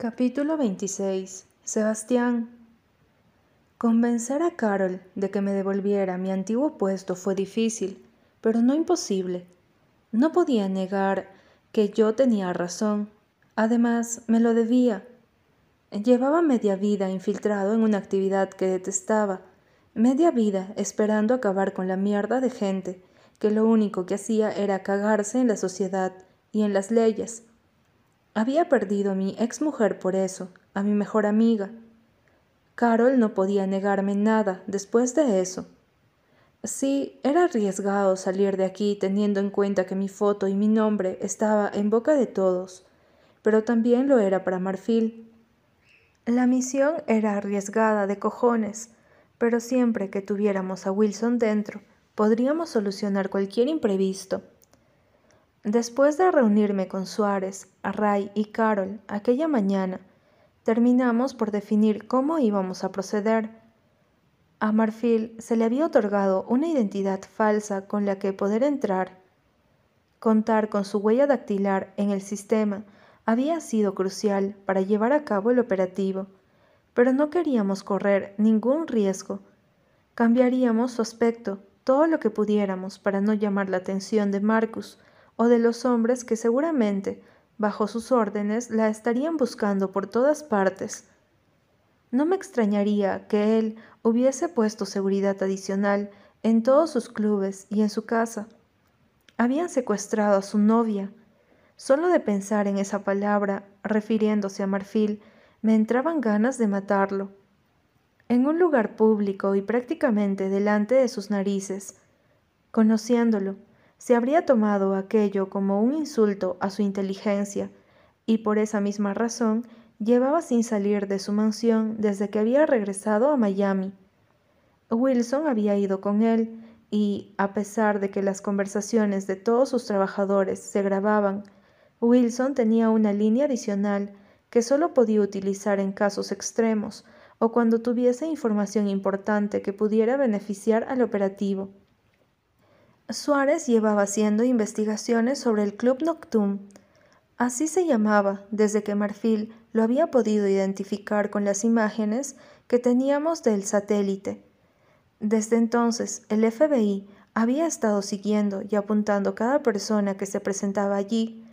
Capítulo 26. Sebastián. Convencer a Carol de que me devolviera mi antiguo puesto fue difícil, pero no imposible. No podía negar que yo tenía razón. Además, me lo debía. Llevaba media vida infiltrado en una actividad que detestaba, media vida esperando acabar con la mierda de gente que lo único que hacía era cagarse en la sociedad y en las leyes había perdido a mi ex mujer por eso, a mi mejor amiga. Carol no podía negarme nada después de eso. Sí, era arriesgado salir de aquí teniendo en cuenta que mi foto y mi nombre estaba en boca de todos, pero también lo era para Marfil. La misión era arriesgada de cojones, pero siempre que tuviéramos a Wilson dentro, podríamos solucionar cualquier imprevisto. Después de reunirme con Suárez, Ray y Carol aquella mañana, terminamos por definir cómo íbamos a proceder. A Marfil se le había otorgado una identidad falsa con la que poder entrar. Contar con su huella dactilar en el sistema había sido crucial para llevar a cabo el operativo, pero no queríamos correr ningún riesgo. Cambiaríamos su aspecto todo lo que pudiéramos para no llamar la atención de Marcus, o de los hombres que seguramente, bajo sus órdenes, la estarían buscando por todas partes. No me extrañaría que él hubiese puesto seguridad adicional en todos sus clubes y en su casa. Habían secuestrado a su novia. Solo de pensar en esa palabra, refiriéndose a Marfil, me entraban ganas de matarlo. En un lugar público y prácticamente delante de sus narices, conociéndolo, se habría tomado aquello como un insulto a su inteligencia, y por esa misma razón llevaba sin salir de su mansión desde que había regresado a Miami. Wilson había ido con él, y, a pesar de que las conversaciones de todos sus trabajadores se grababan, Wilson tenía una línea adicional que solo podía utilizar en casos extremos o cuando tuviese información importante que pudiera beneficiar al operativo. Suárez llevaba haciendo investigaciones sobre el Club Nocturne. Así se llamaba desde que Marfil lo había podido identificar con las imágenes que teníamos del satélite. Desde entonces, el FBI había estado siguiendo y apuntando cada persona que se presentaba allí.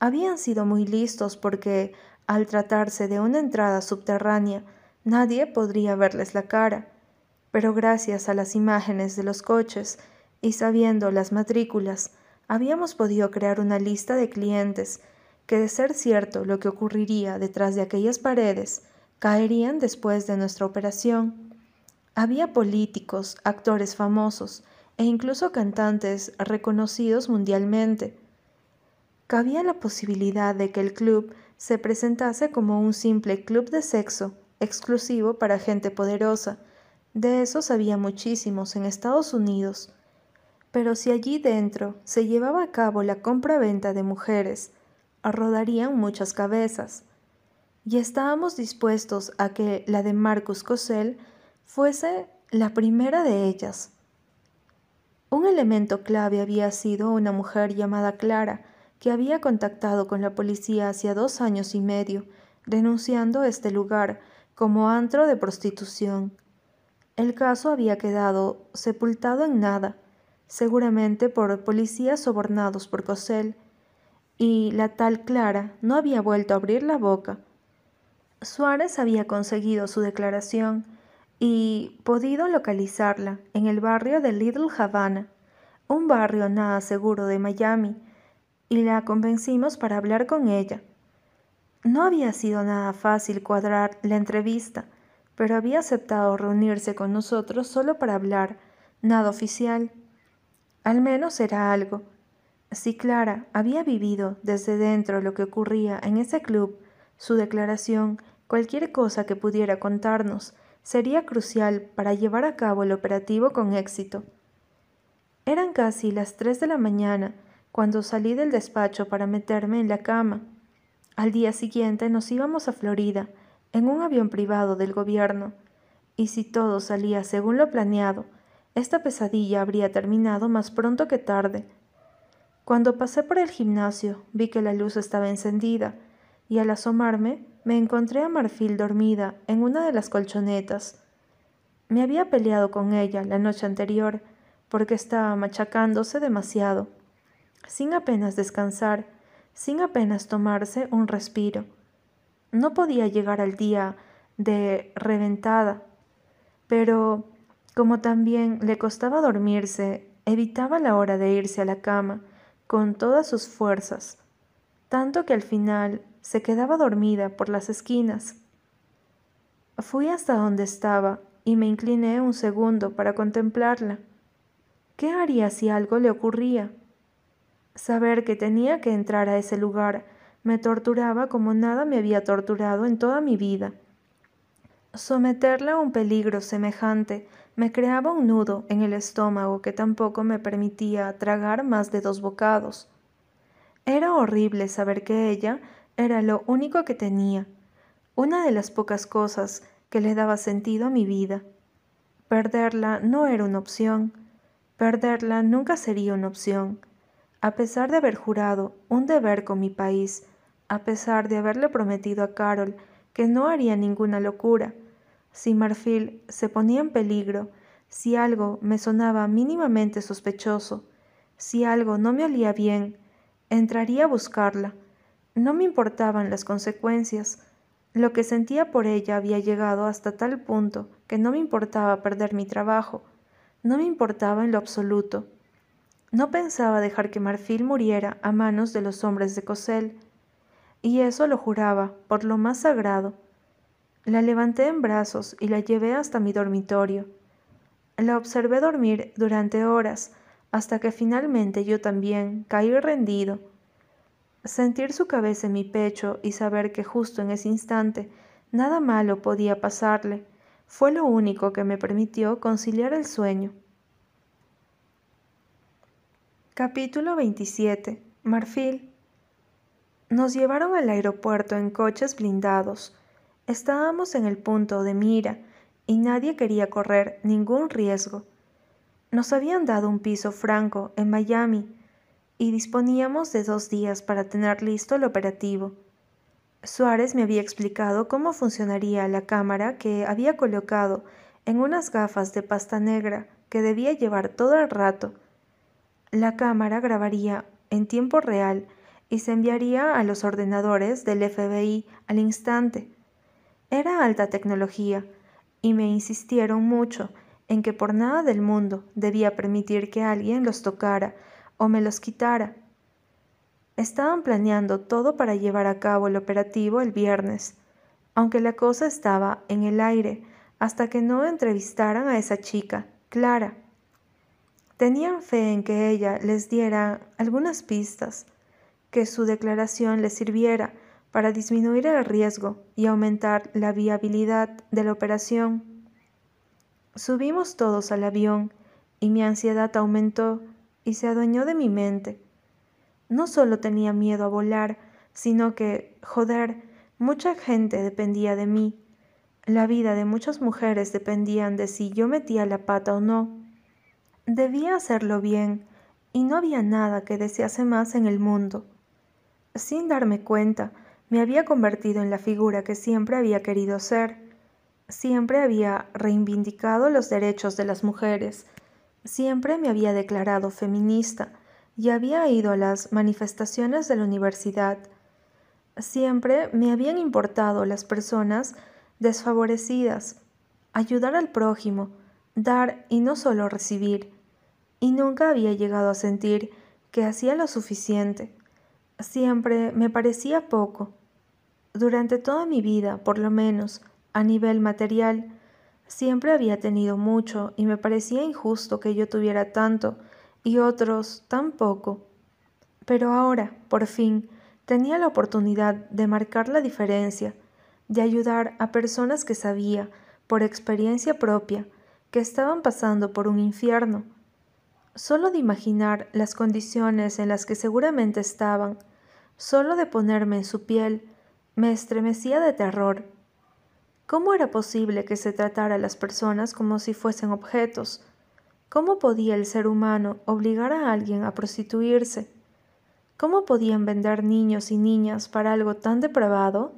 Habían sido muy listos porque, al tratarse de una entrada subterránea, nadie podría verles la cara. Pero gracias a las imágenes de los coches y sabiendo las matrículas, habíamos podido crear una lista de clientes que, de ser cierto lo que ocurriría detrás de aquellas paredes, caerían después de nuestra operación. Había políticos, actores famosos e incluso cantantes reconocidos mundialmente. Cabía la posibilidad de que el club se presentase como un simple club de sexo exclusivo para gente poderosa. De esos había muchísimos en Estados Unidos. Pero si allí dentro se llevaba a cabo la compra-venta de mujeres, rodarían muchas cabezas. Y estábamos dispuestos a que la de Marcus Cosell fuese la primera de ellas. Un elemento clave había sido una mujer llamada Clara, que había contactado con la policía hacía dos años y medio, denunciando este lugar como antro de prostitución. El caso había quedado sepultado en nada, seguramente por policías sobornados por Cosel, y la tal Clara no había vuelto a abrir la boca. Suárez había conseguido su declaración y podido localizarla en el barrio de Little Havana, un barrio nada seguro de Miami, y la convencimos para hablar con ella. No había sido nada fácil cuadrar la entrevista, pero había aceptado reunirse con nosotros solo para hablar, nada oficial. Al menos era algo. Si Clara había vivido desde dentro lo que ocurría en ese club, su declaración, cualquier cosa que pudiera contarnos, sería crucial para llevar a cabo el operativo con éxito. Eran casi las tres de la mañana cuando salí del despacho para meterme en la cama. Al día siguiente nos íbamos a Florida en un avión privado del gobierno, y si todo salía según lo planeado, esta pesadilla habría terminado más pronto que tarde. Cuando pasé por el gimnasio vi que la luz estaba encendida y al asomarme me encontré a Marfil dormida en una de las colchonetas. Me había peleado con ella la noche anterior porque estaba machacándose demasiado, sin apenas descansar, sin apenas tomarse un respiro. No podía llegar al día de reventada, pero como también le costaba dormirse, evitaba la hora de irse a la cama con todas sus fuerzas, tanto que al final se quedaba dormida por las esquinas. Fui hasta donde estaba y me incliné un segundo para contemplarla. ¿Qué haría si algo le ocurría? Saber que tenía que entrar a ese lugar me torturaba como nada me había torturado en toda mi vida. Someterla a un peligro semejante me creaba un nudo en el estómago que tampoco me permitía tragar más de dos bocados. Era horrible saber que ella era lo único que tenía, una de las pocas cosas que le daba sentido a mi vida. Perderla no era una opción, perderla nunca sería una opción, a pesar de haber jurado un deber con mi país, a pesar de haberle prometido a Carol que no haría ninguna locura. Si Marfil se ponía en peligro, si algo me sonaba mínimamente sospechoso, si algo no me olía bien, entraría a buscarla, no me importaban las consecuencias. Lo que sentía por ella había llegado hasta tal punto que no me importaba perder mi trabajo, no me importaba en lo absoluto. No pensaba dejar que Marfil muriera a manos de los hombres de Cosel, y eso lo juraba por lo más sagrado. La levanté en brazos y la llevé hasta mi dormitorio. La observé dormir durante horas, hasta que finalmente yo también caí rendido Sentir su cabeza en mi pecho y saber que justo en ese instante nada malo podía pasarle fue lo único que me permitió conciliar el sueño. Capítulo 27. Marfil. Nos llevaron al aeropuerto en coches blindados. Estábamos en el punto de mira y nadie quería correr ningún riesgo. Nos habían dado un piso franco en Miami y disponíamos de dos días para tener listo el operativo. Suárez me había explicado cómo funcionaría la cámara que había colocado en unas gafas de pasta negra que debía llevar todo el rato. La cámara grabaría en tiempo real y se enviaría a los ordenadores del FBI al instante. Era alta tecnología y me insistieron mucho en que por nada del mundo debía permitir que alguien los tocara o me los quitara. Estaban planeando todo para llevar a cabo el operativo el viernes, aunque la cosa estaba en el aire hasta que no entrevistaran a esa chica, Clara. Tenían fe en que ella les diera algunas pistas, que su declaración les sirviera para disminuir el riesgo y aumentar la viabilidad de la operación. Subimos todos al avión y mi ansiedad aumentó y se adueñó de mi mente. No solo tenía miedo a volar, sino que, joder, mucha gente dependía de mí. La vida de muchas mujeres dependían de si yo metía la pata o no. Debía hacerlo bien, y no había nada que desease más en el mundo. Sin darme cuenta, me había convertido en la figura que siempre había querido ser. Siempre había reivindicado los derechos de las mujeres, Siempre me había declarado feminista y había ido a las manifestaciones de la universidad. Siempre me habían importado las personas desfavorecidas, ayudar al prójimo, dar y no solo recibir. Y nunca había llegado a sentir que hacía lo suficiente. Siempre me parecía poco. Durante toda mi vida, por lo menos, a nivel material, Siempre había tenido mucho y me parecía injusto que yo tuviera tanto y otros tan poco. Pero ahora, por fin, tenía la oportunidad de marcar la diferencia, de ayudar a personas que sabía, por experiencia propia, que estaban pasando por un infierno. Solo de imaginar las condiciones en las que seguramente estaban, solo de ponerme en su piel, me estremecía de terror. ¿Cómo era posible que se tratara a las personas como si fuesen objetos? ¿Cómo podía el ser humano obligar a alguien a prostituirse? ¿Cómo podían vender niños y niñas para algo tan depravado?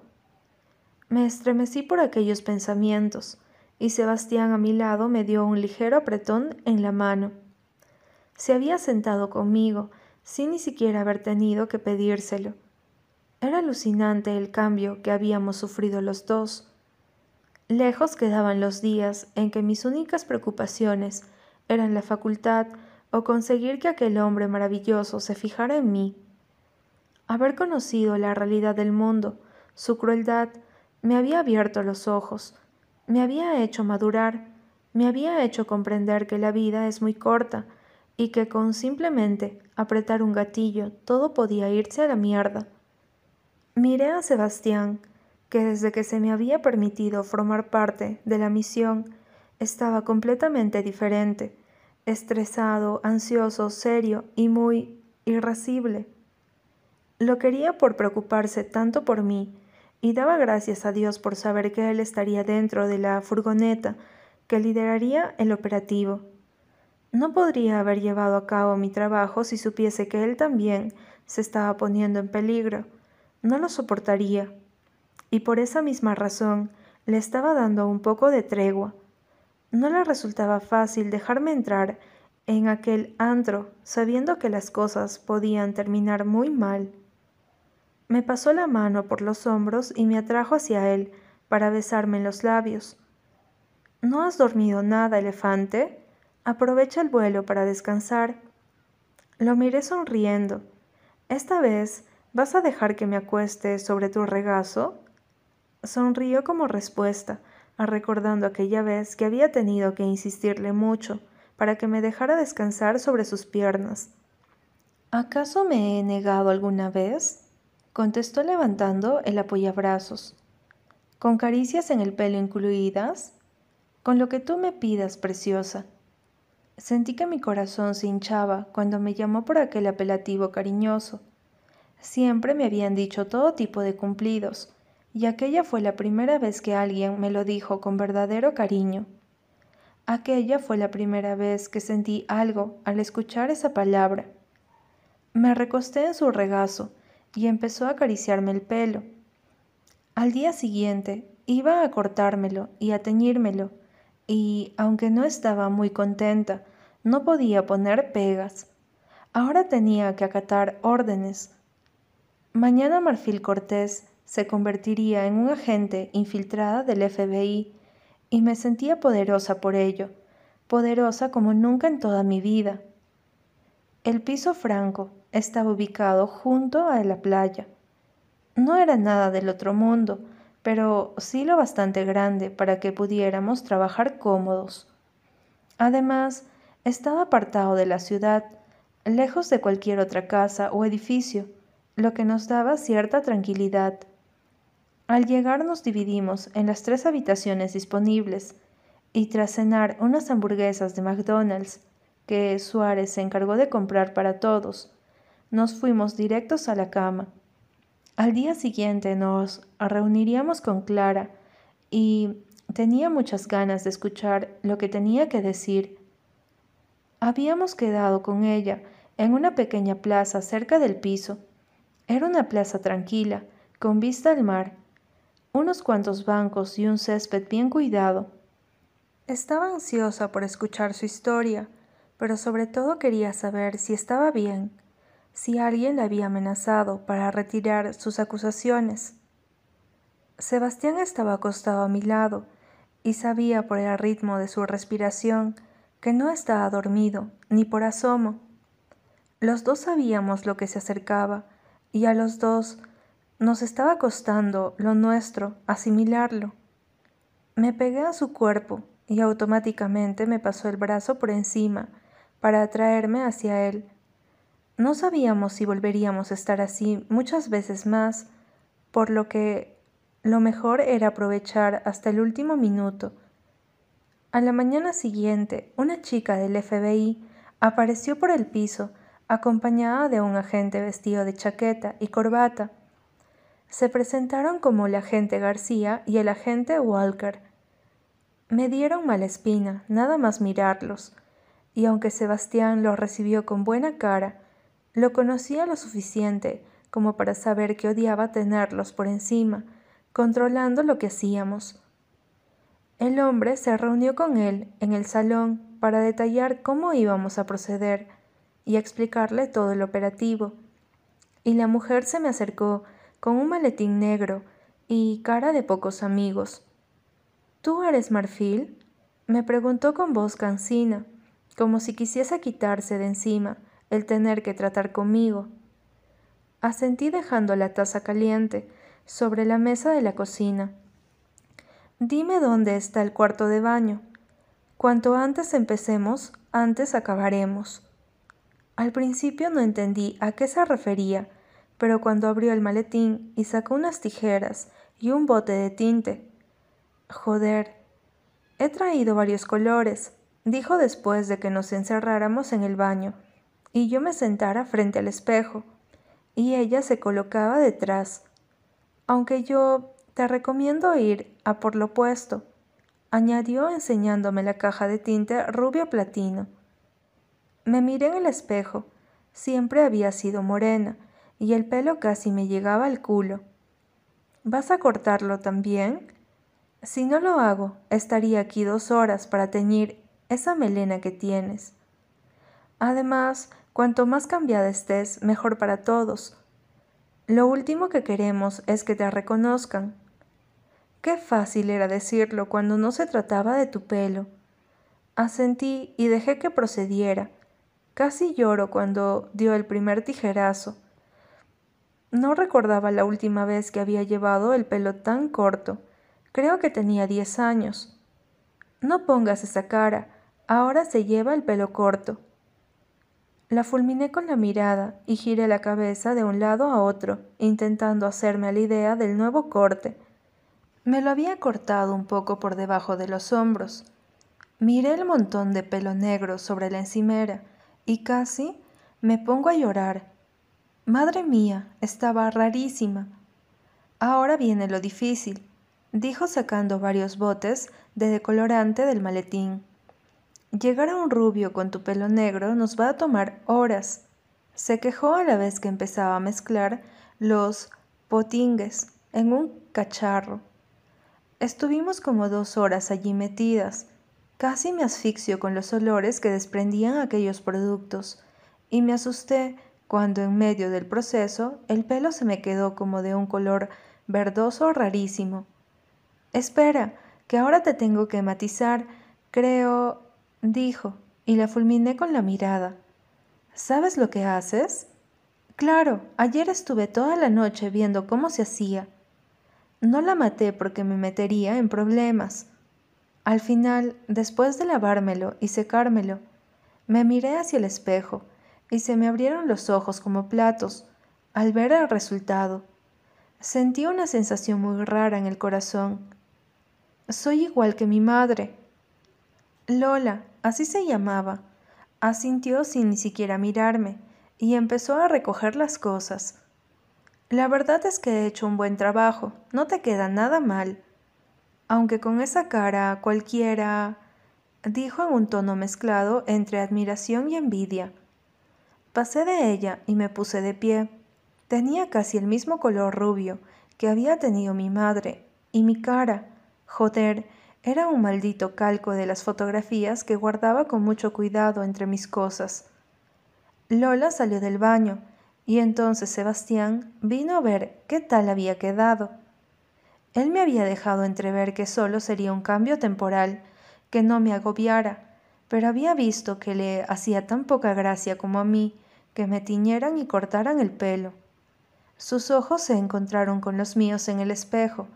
Me estremecí por aquellos pensamientos, y Sebastián a mi lado me dio un ligero apretón en la mano. Se había sentado conmigo, sin ni siquiera haber tenido que pedírselo. Era alucinante el cambio que habíamos sufrido los dos. Lejos quedaban los días en que mis únicas preocupaciones eran la facultad o conseguir que aquel hombre maravilloso se fijara en mí. Haber conocido la realidad del mundo, su crueldad, me había abierto los ojos, me había hecho madurar, me había hecho comprender que la vida es muy corta y que con simplemente apretar un gatillo todo podía irse a la mierda. Miré a Sebastián, que desde que se me había permitido formar parte de la misión estaba completamente diferente, estresado, ansioso, serio y muy irascible. Lo quería por preocuparse tanto por mí, y daba gracias a Dios por saber que él estaría dentro de la furgoneta que lideraría el operativo. No podría haber llevado a cabo mi trabajo si supiese que él también se estaba poniendo en peligro. No lo soportaría. Y por esa misma razón le estaba dando un poco de tregua. No le resultaba fácil dejarme entrar en aquel antro sabiendo que las cosas podían terminar muy mal. Me pasó la mano por los hombros y me atrajo hacia él para besarme en los labios. ¿No has dormido nada, elefante? Aprovecha el vuelo para descansar. Lo miré sonriendo. Esta vez, ¿vas a dejar que me acueste sobre tu regazo? Sonrió como respuesta, recordando aquella vez que había tenido que insistirle mucho para que me dejara descansar sobre sus piernas. ¿Acaso me he negado alguna vez? contestó levantando el apoyabrazos. ¿Con caricias en el pelo incluidas? Con lo que tú me pidas, preciosa. Sentí que mi corazón se hinchaba cuando me llamó por aquel apelativo cariñoso. Siempre me habían dicho todo tipo de cumplidos, y aquella fue la primera vez que alguien me lo dijo con verdadero cariño. Aquella fue la primera vez que sentí algo al escuchar esa palabra. Me recosté en su regazo y empezó a acariciarme el pelo. Al día siguiente iba a cortármelo y a teñírmelo, y, aunque no estaba muy contenta, no podía poner pegas. Ahora tenía que acatar órdenes. Mañana Marfil Cortés se convertiría en un agente infiltrada del FBI, y me sentía poderosa por ello, poderosa como nunca en toda mi vida. El piso franco, estaba ubicado junto a la playa. No era nada del otro mundo, pero sí lo bastante grande para que pudiéramos trabajar cómodos. Además, estaba apartado de la ciudad, lejos de cualquier otra casa o edificio, lo que nos daba cierta tranquilidad. Al llegar nos dividimos en las tres habitaciones disponibles y tras cenar unas hamburguesas de McDonald's que Suárez se encargó de comprar para todos, nos fuimos directos a la cama. Al día siguiente nos reuniríamos con Clara y tenía muchas ganas de escuchar lo que tenía que decir. Habíamos quedado con ella en una pequeña plaza cerca del piso. Era una plaza tranquila, con vista al mar, unos cuantos bancos y un césped bien cuidado. Estaba ansiosa por escuchar su historia, pero sobre todo quería saber si estaba bien si alguien le había amenazado para retirar sus acusaciones. Sebastián estaba acostado a mi lado y sabía por el ritmo de su respiración que no estaba dormido, ni por asomo. Los dos sabíamos lo que se acercaba y a los dos nos estaba costando lo nuestro asimilarlo. Me pegué a su cuerpo y automáticamente me pasó el brazo por encima para atraerme hacia él no sabíamos si volveríamos a estar así muchas veces más, por lo que lo mejor era aprovechar hasta el último minuto. A la mañana siguiente, una chica del FBI apareció por el piso, acompañada de un agente vestido de chaqueta y corbata. Se presentaron como el agente García y el agente Walker. Me dieron mala espina, nada más mirarlos, y aunque Sebastián los recibió con buena cara, Lo conocía lo suficiente como para saber que odiaba tenerlos por encima, controlando lo que hacíamos. El hombre se reunió con él en el salón para detallar cómo íbamos a proceder y explicarle todo el operativo. Y la mujer se me acercó con un maletín negro y cara de pocos amigos. ¿Tú eres Marfil? me preguntó con voz cansina, como si quisiese quitarse de encima el tener que tratar conmigo. Asentí dejando la taza caliente sobre la mesa de la cocina. Dime dónde está el cuarto de baño. Cuanto antes empecemos, antes acabaremos. Al principio no entendí a qué se refería, pero cuando abrió el maletín y sacó unas tijeras y un bote de tinte. Joder, he traído varios colores, dijo después de que nos encerráramos en el baño, y yo me sentara frente al espejo, y ella se colocaba detrás. Aunque yo te recomiendo ir a por lo opuesto, añadió enseñándome la caja de tinte rubio platino. Me miré en el espejo. Siempre había sido morena, y el pelo casi me llegaba al culo. ¿Vas a cortarlo también? Si no lo hago, estaría aquí dos horas para teñir esa melena que tienes. Además, cuanto más cambiada estés, mejor para todos. Lo último que queremos es que te reconozcan. Qué fácil era decirlo cuando no se trataba de tu pelo. Asentí y dejé que procediera, Casi lloro cuando dio el primer tijerazo. No recordaba la última vez que había llevado el pelo tan corto. Creo que tenía diez años. No pongas esa cara. Ahora se lleva el pelo corto. La fulminé con la mirada y giré la cabeza de un lado a otro, intentando hacerme a la idea del nuevo corte. Me lo había cortado un poco por debajo de los hombros. Miré el montón de pelo negro sobre la encimera y casi me pongo a llorar. Madre mía, estaba rarísima. Ahora viene lo difícil, dijo sacando varios botes de decolorante del maletín. Llegar a un rubio con tu pelo negro nos va a tomar horas. Se quejó a la vez que empezaba a mezclar los potingues en un cacharro. Estuvimos como dos horas allí metidas, Casi me asfixio con los olores que desprendían aquellos productos y me asusté cuando en medio del proceso el pelo se me quedó como de un color verdoso rarísimo. Espera, que ahora te tengo que matizar, creo, dijo, y la fulminé con la mirada. ¿Sabes lo que haces? Claro, ayer estuve toda la noche viendo cómo se hacía. No la maté porque me metería en problemas. Al final, después de lavármelo y secármelo, me miré hacia el espejo y se me abrieron los ojos como platos al ver el resultado. Sentí una sensación muy rara en el corazón. Soy igual que mi madre. Lola, así se llamaba, asintió sin ni siquiera mirarme y empezó a recoger las cosas. La verdad es que he hecho un buen trabajo, no te queda nada mal aunque con esa cara cualquiera, dijo en un tono mezclado entre admiración y envidia. Pasé de ella y me puse de pie. Tenía casi el mismo color rubio que había tenido mi madre, y mi cara, joder, era un maldito calco de las fotografías que guardaba con mucho cuidado entre mis cosas. Lola salió del baño, y entonces Sebastián vino a ver qué tal había quedado. Él me había dejado entrever que solo sería un cambio temporal, que no me agobiara, pero había visto que le hacía tan poca gracia como a mí que me tiñeran y cortaran el pelo. Sus ojos se encontraron con los míos en el espejo,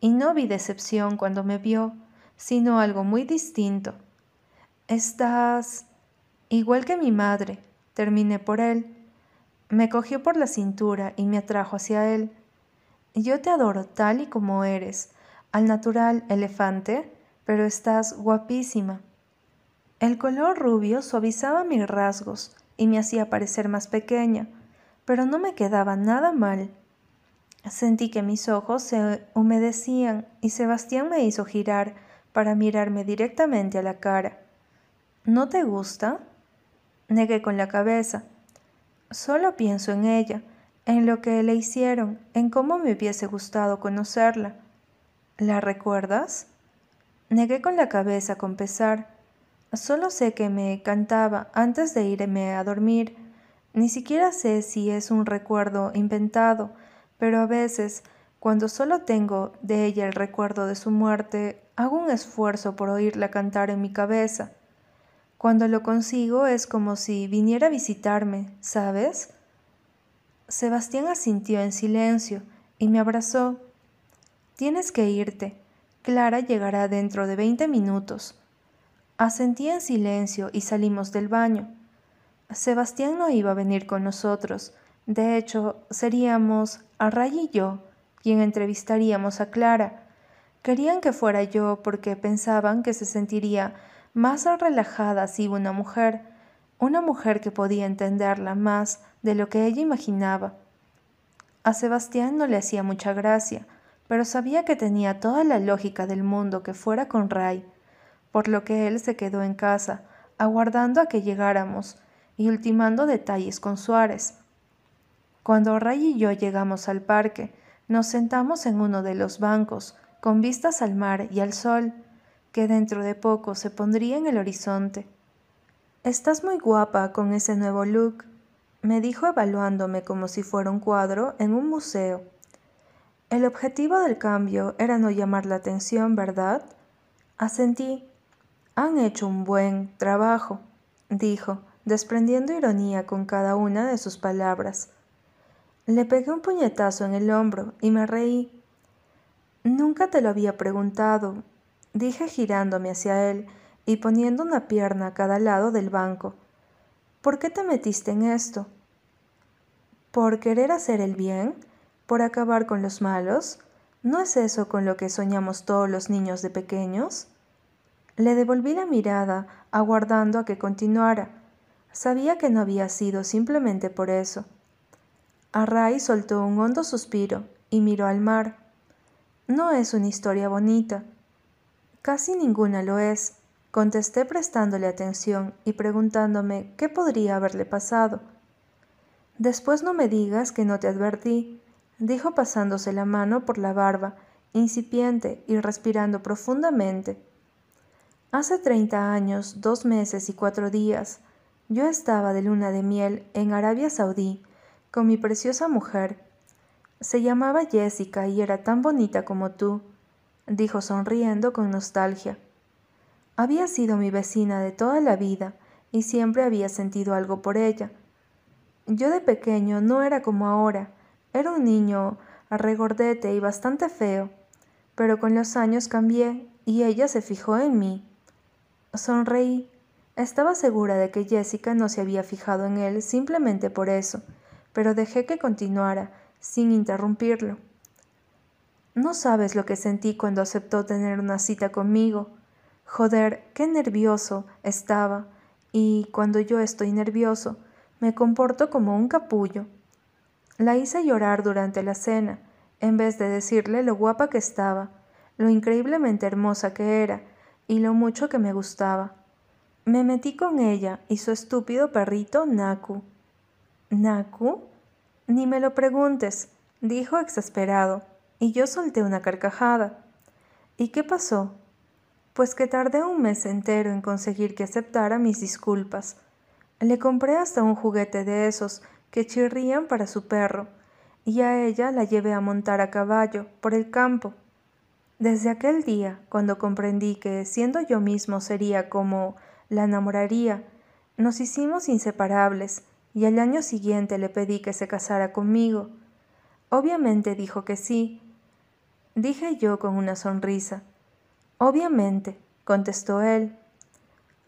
y no vi decepción cuando me vio, sino algo muy distinto. Estás igual que mi madre, terminé por él. Me cogió por la cintura y me atrajo hacia él. Yo te adoro tal y como eres, al natural elefante, pero estás guapísima. El color rubio suavizaba mis rasgos y me hacía parecer más pequeña, pero no me quedaba nada mal. Sentí que mis ojos se humedecían y Sebastián me hizo girar para mirarme directamente a la cara. ¿No te gusta? Negué con la cabeza. Solo pienso en ella, en lo que le hicieron, en cómo me hubiese gustado conocerla. ¿La recuerdas? Negué con la cabeza con pesar. Solo sé que me cantaba antes de irme a dormir. Ni siquiera sé si es un recuerdo inventado, pero a veces, cuando solo tengo de ella el recuerdo de su muerte, hago un esfuerzo por oírla cantar en mi cabeza. Cuando lo consigo es como si viniera a visitarme, ¿sabes? Sebastián asintió en silencio y me abrazó. Tienes que irte. Clara llegará dentro de veinte minutos. Asentí en silencio y salimos del baño. Sebastián no iba a venir con nosotros. De hecho, seríamos Array y yo quien entrevistaríamos a Clara. Querían que fuera yo porque pensaban que se sentiría más relajada si una mujer, una mujer que podía entenderla más de lo que ella imaginaba. A Sebastián no le hacía mucha gracia, pero sabía que tenía toda la lógica del mundo que fuera con Ray, por lo que él se quedó en casa, aguardando a que llegáramos y ultimando detalles con Suárez. Cuando Ray y yo llegamos al parque, nos sentamos en uno de los bancos, con vistas al mar y al sol, que dentro de poco se pondría en el horizonte. Estás muy guapa con ese nuevo look, me dijo evaluándome como si fuera un cuadro en un museo. El objetivo del cambio era no llamar la atención, ¿verdad? Asentí. Han hecho un buen trabajo, dijo, desprendiendo ironía con cada una de sus palabras. Le pegué un puñetazo en el hombro y me reí. Nunca te lo había preguntado, dije girándome hacia él y poniendo una pierna a cada lado del banco. ¿Por qué te metiste en esto? ¿Por querer hacer el bien? ¿Por acabar con los malos? ¿No es eso con lo que soñamos todos los niños de pequeños? Le devolví la mirada, aguardando a que continuara. Sabía que no había sido simplemente por eso. Array soltó un hondo suspiro y miró al mar. No es una historia bonita. Casi ninguna lo es, Contesté prestándole atención y preguntándome qué podría haberle pasado. Después no me digas que no te advertí, dijo pasándose la mano por la barba, incipiente y respirando profundamente. Hace treinta años, dos meses y cuatro días, yo estaba de luna de miel en Arabia Saudí con mi preciosa mujer. Se llamaba Jessica y era tan bonita como tú, dijo sonriendo con nostalgia. Había sido mi vecina de toda la vida y siempre había sentido algo por ella. Yo de pequeño no era como ahora, era un niño arregordete y bastante feo, pero con los años cambié y ella se fijó en mí. Sonreí. Estaba segura de que Jessica no se había fijado en él simplemente por eso, pero dejé que continuara, sin interrumpirlo. No sabes lo que sentí cuando aceptó tener una cita conmigo, Joder, qué nervioso estaba. Y cuando yo estoy nervioso, me comporto como un capullo. La hice llorar durante la cena, en vez de decirle lo guapa que estaba, lo increíblemente hermosa que era y lo mucho que me gustaba. Me metí con ella y su estúpido perrito Naku. ¿Naku? Ni me lo preguntes, dijo exasperado, y yo solté una carcajada. ¿Y qué pasó? Pues que tardé un mes entero en conseguir que aceptara mis disculpas. Le compré hasta un juguete de esos que chirrían para su perro, y a ella la llevé a montar a caballo por el campo. Desde aquel día, cuando comprendí que siendo yo mismo sería como la enamoraría, nos hicimos inseparables, y al año siguiente le pedí que se casara conmigo. Obviamente dijo que sí. Dije yo con una sonrisa. Obviamente, contestó él.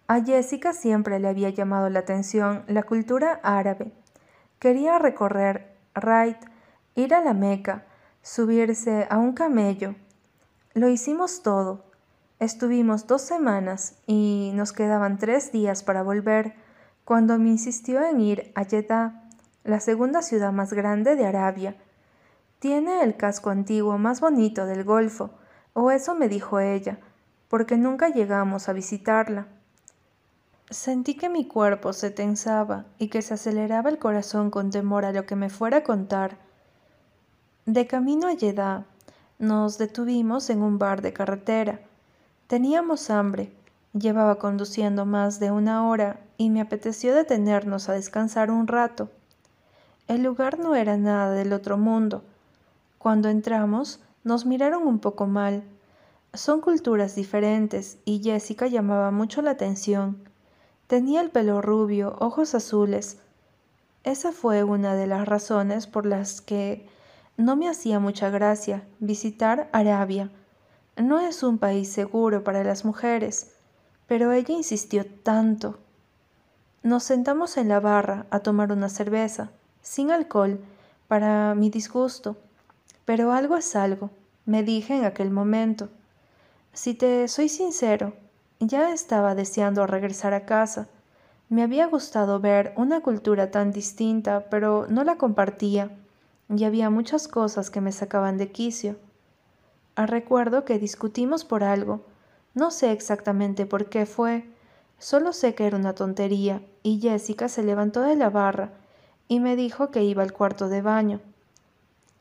A Jessica siempre le había llamado la atención la cultura árabe. Quería recorrer Raid, ir a la Meca, subirse a un camello. Lo hicimos todo. Estuvimos dos semanas y nos quedaban tres días para volver cuando me insistió en ir a Jeddah, la segunda ciudad más grande de Arabia. Tiene el casco antiguo más bonito del Golfo o eso me dijo ella, porque nunca llegamos a visitarla. Sentí que mi cuerpo se tensaba y que se aceleraba el corazón con temor a lo que me fuera a contar. De camino a Jeddah, nos detuvimos en un bar de carretera. Teníamos hambre, llevaba conduciendo más de una hora y me apeteció detenernos a descansar un rato. El lugar no era nada del otro mundo. Cuando entramos, nos miraron un poco mal. Son culturas diferentes y Jessica llamaba mucho la atención. Tenía el pelo rubio, ojos azules. Esa fue una de las razones por las que no me hacía mucha gracia visitar Arabia. No es un país seguro para las mujeres, pero ella insistió tanto. Nos sentamos en la barra a tomar una cerveza, sin alcohol, para mi disgusto. Pero algo es algo, me dije en aquel momento. Si te soy sincero, ya estaba deseando regresar a casa. Me había gustado ver una cultura tan distinta, pero no la compartía, y había muchas cosas que me sacaban de quicio. Ah, recuerdo que discutimos por algo. No sé exactamente por qué fue, solo sé que era una tontería, y Jessica se levantó de la barra y me dijo que iba al cuarto de baño.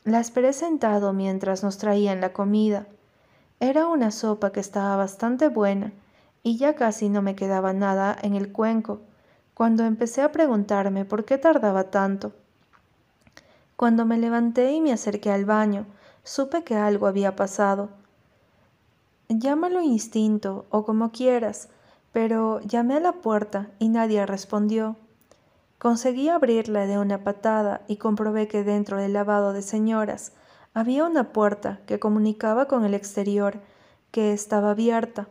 La esperé sentado mientras nos traían la comida. Era una sopa que estaba bastante buena y ya casi no me quedaba nada en el cuenco, cuando empecé a preguntarme por qué tardaba tanto. Cuando me levanté y me acerqué al baño, supe que algo había pasado. Llámalo instinto o como quieras, pero llamé a la puerta y nadie respondió. Conseguí abrirla de una patada y comprobé que dentro del lavado de señoras había una puerta que comunicaba con el exterior, que estaba abierta.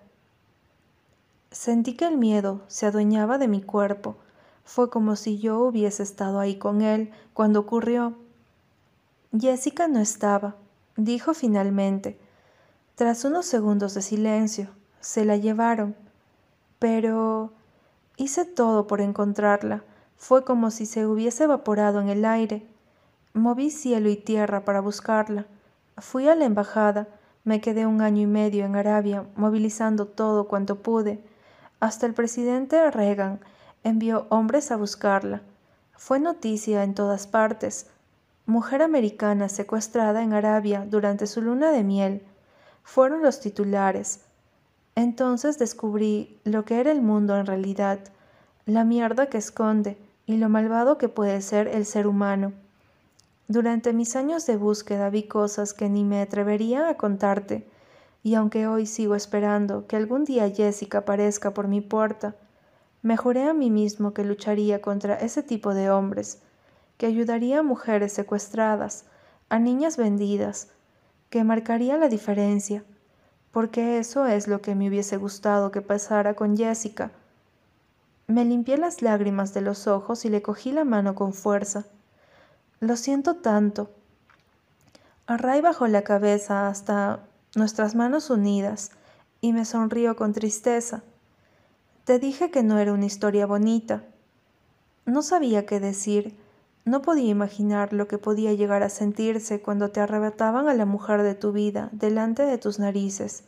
Sentí que el miedo se adueñaba de mi cuerpo. Fue como si yo hubiese estado ahí con él cuando ocurrió. Jessica no estaba, dijo finalmente. Tras unos segundos de silencio, se la llevaron. Pero hice todo por encontrarla. Fue como si se hubiese evaporado en el aire. Moví cielo y tierra para buscarla. Fui a la embajada. Me quedé un año y medio en Arabia, movilizando todo cuanto pude. Hasta el presidente Reagan envió hombres a buscarla. Fue noticia en todas partes. Mujer americana secuestrada en Arabia durante su luna de miel. Fueron los titulares. Entonces descubrí lo que era el mundo en realidad, la mierda que esconde y lo malvado que puede ser el ser humano. Durante mis años de búsqueda vi cosas que ni me atrevería a contarte, y aunque hoy sigo esperando que algún día Jessica aparezca por mi puerta, me juré a mí mismo que lucharía contra ese tipo de hombres, que ayudaría a mujeres secuestradas, a niñas vendidas, que marcaría la diferencia, porque eso es lo que me hubiese gustado que pasara con Jessica. Me limpié las lágrimas de los ojos y le cogí la mano con fuerza. Lo siento tanto. Array bajó la cabeza hasta nuestras manos unidas, y me sonrió con tristeza. Te dije que no era una historia bonita. No sabía qué decir, no podía imaginar lo que podía llegar a sentirse cuando te arrebataban a la mujer de tu vida delante de tus narices.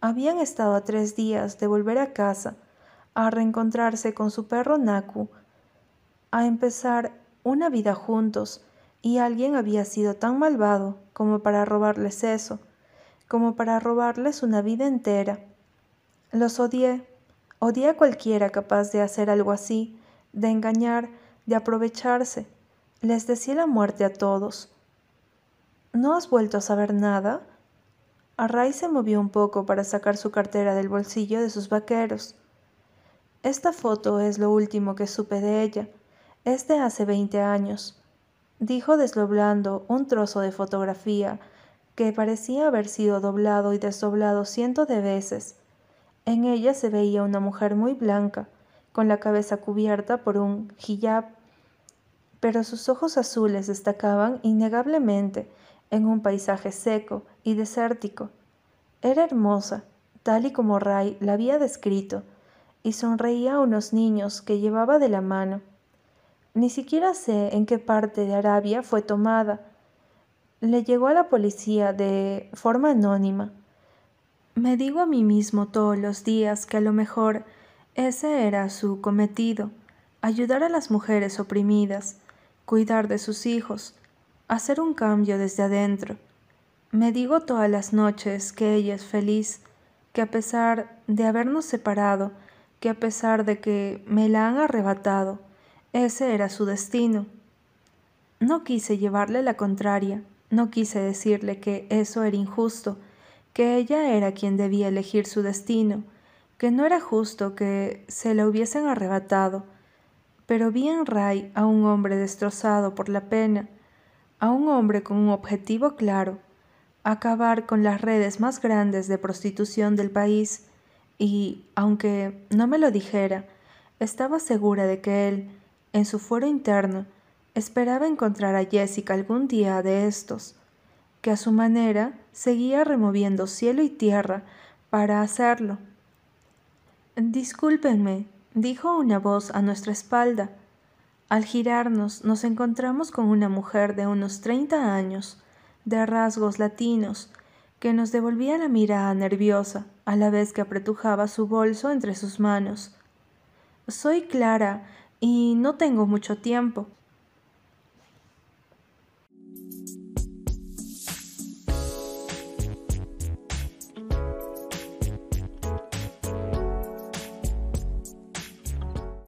Habían estado a tres días de volver a casa, a reencontrarse con su perro Naku, a empezar una vida juntos, y alguien había sido tan malvado como para robarles eso como para robarles una vida entera. Los odié, odié a cualquiera capaz de hacer algo así, de engañar, de aprovecharse. Les decía la muerte a todos. ¿No has vuelto a saber nada? Array se movió un poco para sacar su cartera del bolsillo de sus vaqueros. Esta foto es lo último que supe de ella. Es de hace veinte años, dijo desdoblando un trozo de fotografía que parecía haber sido doblado y desdoblado cientos de veces. En ella se veía una mujer muy blanca, con la cabeza cubierta por un hijab, pero sus ojos azules destacaban innegablemente en un paisaje seco y desértico. Era hermosa, tal y como Ray la había descrito, y sonreía a unos niños que llevaba de la mano. Ni siquiera sé en qué parte de Arabia fue tomada, le llegó a la policía de forma anónima. Me digo a mí mismo todos los días que a lo mejor Ese era su cometido, ayudar a las mujeres oprimidas, cuidar de sus hijos, hacer un cambio desde adentro. Me digo todas las noches que ella es feliz, que a pesar de habernos separado, que a pesar de que me la han arrebatado, ese era su destino. No quise llevarle la contraria, no quise decirle que eso era injusto, que ella era quien debía elegir su destino, que no era justo que se la hubiesen arrebatado, pero vi en Ray a un hombre destrozado por la pena, a un hombre con un objetivo claro, acabar con las redes más grandes de prostitución del país, y, aunque no me lo dijera, estaba segura de que él, en su fuero interno, esperaba encontrar a Jessica algún día de estos, que a su manera seguía removiendo cielo y tierra para hacerlo. Discúlpenme, dijo una voz a nuestra espalda. Al girarnos nos encontramos con una mujer de unos treinta años, de rasgos latinos, que nos devolvía la mirada nerviosa a la vez que apretujaba su bolso entre sus manos. Soy Clara y no tengo mucho tiempo,